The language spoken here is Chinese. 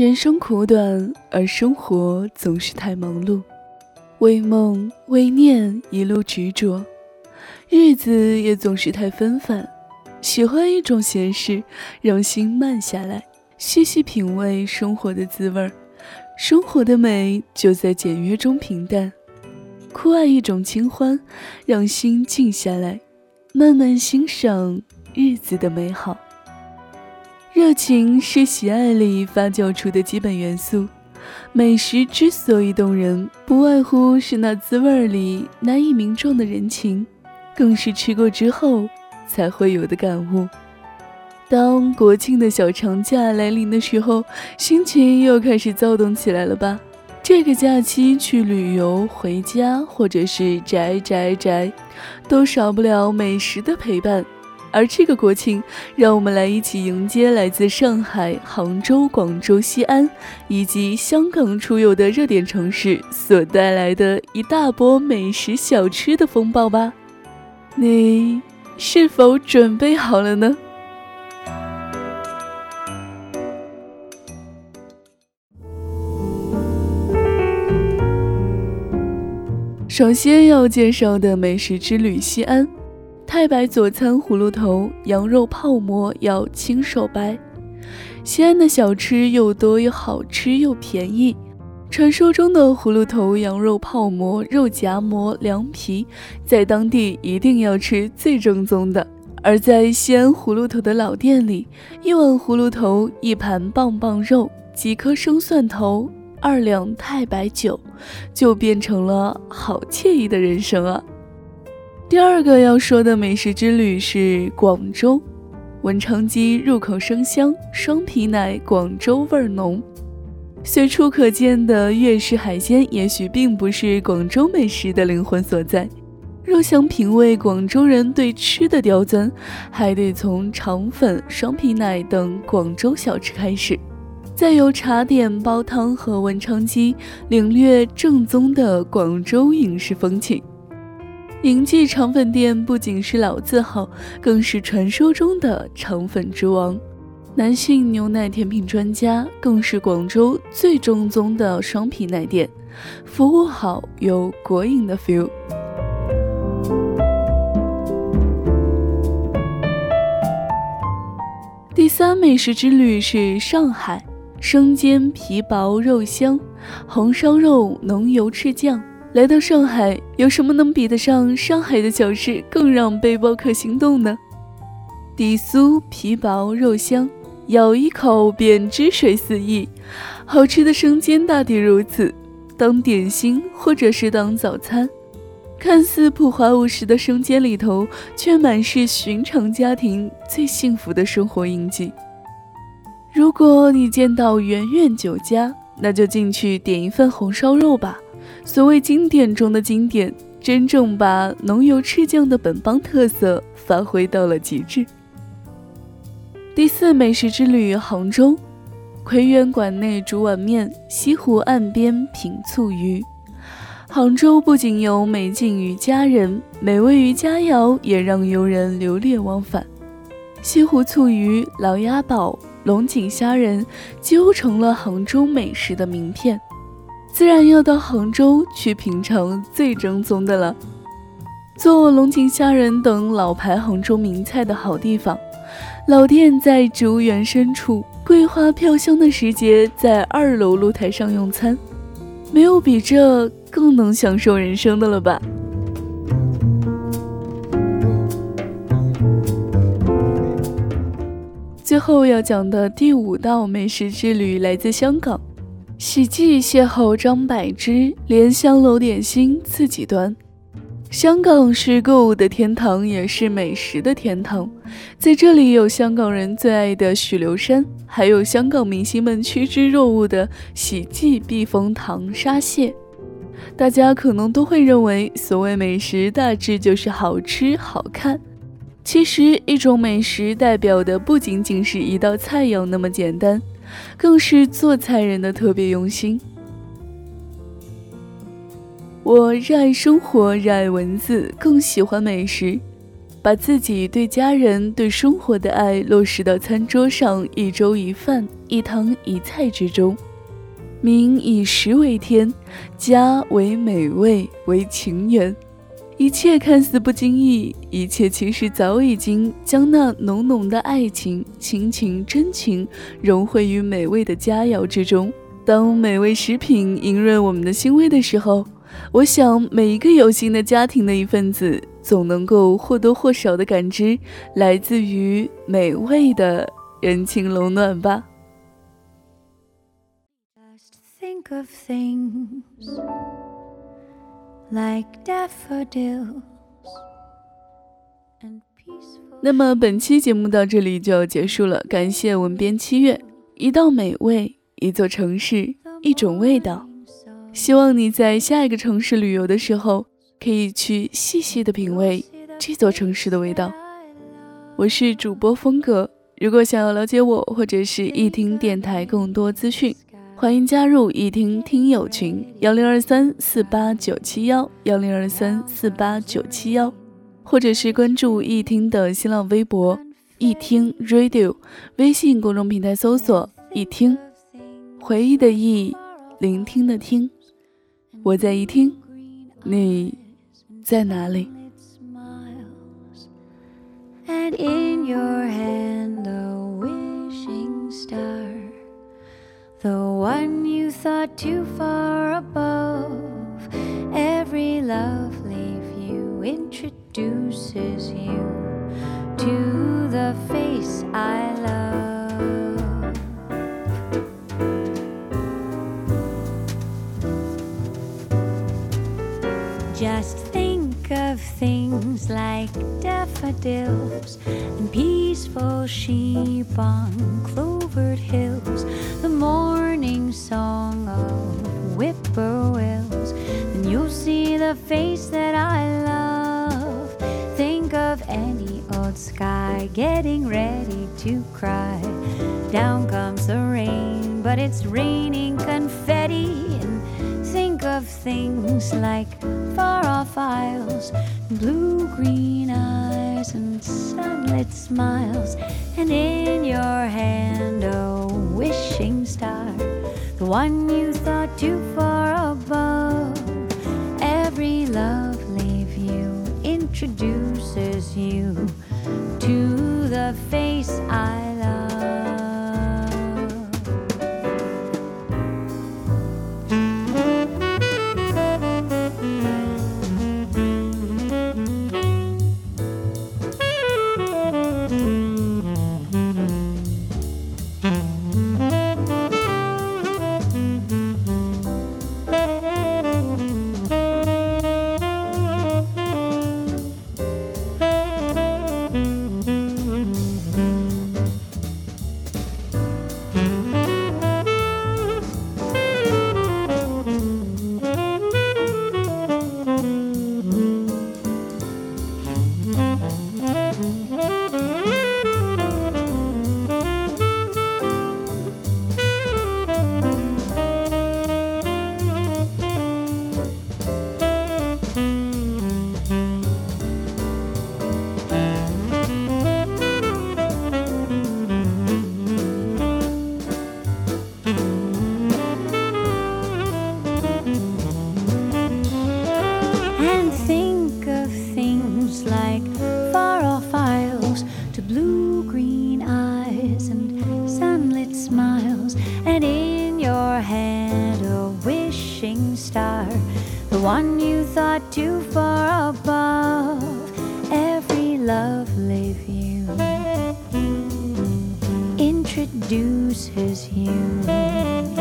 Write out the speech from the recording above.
人生苦短，而生活总是太忙碌，为梦为念一路执着，日子也总是太纷繁。喜欢一种闲适，让心慢下来，细细品味生活的滋味儿。生活的美就在简约中平淡。酷爱一种清欢，让心静下来，慢慢欣赏日子的美好。热情是喜爱里发酵出的基本元素。美食之所以动人，不外乎是那滋味里难以名状的人情，更是吃过之后才会有的感悟。当国庆的小长假来临的时候，心情又开始躁动起来了吧？这个假期去旅游、回家，或者是宅宅宅，都少不了美食的陪伴。而这个国庆，让我们来一起迎接来自上海、杭州、广州、西安以及香港出游的热点城市所带来的一大波美食小吃的风暴吧！你是否准备好了呢？首先要介绍的美食之旅西安。太白佐餐葫芦头，羊肉泡馍要亲手掰。西安的小吃又多又好吃又便宜。传说中的葫芦头羊肉泡馍、肉夹馍、凉皮，在当地一定要吃最正宗的。而在西安葫芦头的老店里，一碗葫芦头，一盘棒棒肉，几颗生蒜头，二两太白酒，就变成了好惬意的人生啊！第二个要说的美食之旅是广州，文昌鸡入口生香，双皮奶广州味儿浓。随处可见的粤式海鲜，也许并不是广州美食的灵魂所在。若想品味广州人对吃的刁钻，还得从肠粉、双皮奶等广州小吃开始，再由茶点、煲汤和文昌鸡领略正宗的广州饮食风情。宁记肠粉店不仅是老字号，更是传说中的肠粉之王，男性牛奶甜品专家，更是广州最正宗的双皮奶店，服务好有国营的 feel。第三美食之旅是上海，生煎皮薄肉香，红烧肉浓油赤酱。来到上海，有什么能比得上上海的小吃，更让背包客心动呢？底酥皮薄肉香，咬一口便汁水四溢。好吃的生煎大抵如此，当点心或者是当早餐，看似朴华无实的生煎里头，却满是寻常家庭最幸福的生活印记。如果你见到圆圆酒家，那就进去点一份红烧肉吧。所谓经典中的经典，真正把浓油赤酱的本帮特色发挥到了极致。第四美食之旅，杭州，奎园馆内煮碗面，西湖岸边品醋鱼。杭州不仅有美景与佳人，美味与佳肴也让游人流连忘返。西湖醋鱼、老鸭煲、龙井虾仁，几乎成了杭州美食的名片。自然要到杭州去品尝最正宗的了。做龙井虾仁等老牌杭州名菜的好地方，老店在植物园深处，桂花飘香的时节，在二楼露台上用餐，没有比这更能享受人生的了吧？最后要讲的第五道美食之旅来自香港。喜记邂逅张柏芝，莲香楼点心自己端。香港是购物的天堂，也是美食的天堂。在这里有香港人最爱的许留山，还有香港明星们趋之若鹜的喜记避风塘沙蟹。大家可能都会认为，所谓美食大致就是好吃好看。其实，一种美食代表的不仅仅是一道菜肴那么简单。更是做菜人的特别用心。我热爱生活，热爱文字，更喜欢美食。把自己对家人、对生活的爱落实到餐桌上，一粥一饭、一汤一菜之中。民以食为天，家为美味，为情缘。一切看似不经意，一切其实早已经将那浓浓的爱情、亲情、真情融汇于美味的佳肴之中。当美味食品盈润我们的心扉的时候，我想每一个有心的家庭的一份子，总能够或多或少的感知来自于美味的人情冷暖吧。Just think of things. Like daffodils 那么本期节目到这里就要结束了，感谢文编七月。一道美味，一座城市，一种味道。希望你在下一个城市旅游的时候，可以去细细的品味这座城市的味道。我是主播风格，如果想要了解我或者是一听电台更多资讯。欢迎加入一听听友群幺零二三四八九七幺幺零二三四八九七幺，或者是关注一听的新浪微博一听 Radio，微信公众平台搜索一听，回忆的忆，聆听的听，我在一听，你在哪里？？The one you thought too far above. Every lovely view introduces you to the face I things like daffodils and peaceful sheep on clovered hills the morning song of whippoorwills, then you'll see the face that I love. Think of any old sky getting ready to cry. Down comes the rain, but it's raining confetti. Things like far off isles, blue green eyes, and sunlit smiles, and in your hand, oh wishing star, the one you thought too far above. Every lovely view introduces you to the face I Mm-hmm. One you thought too far above every lovely view introduces you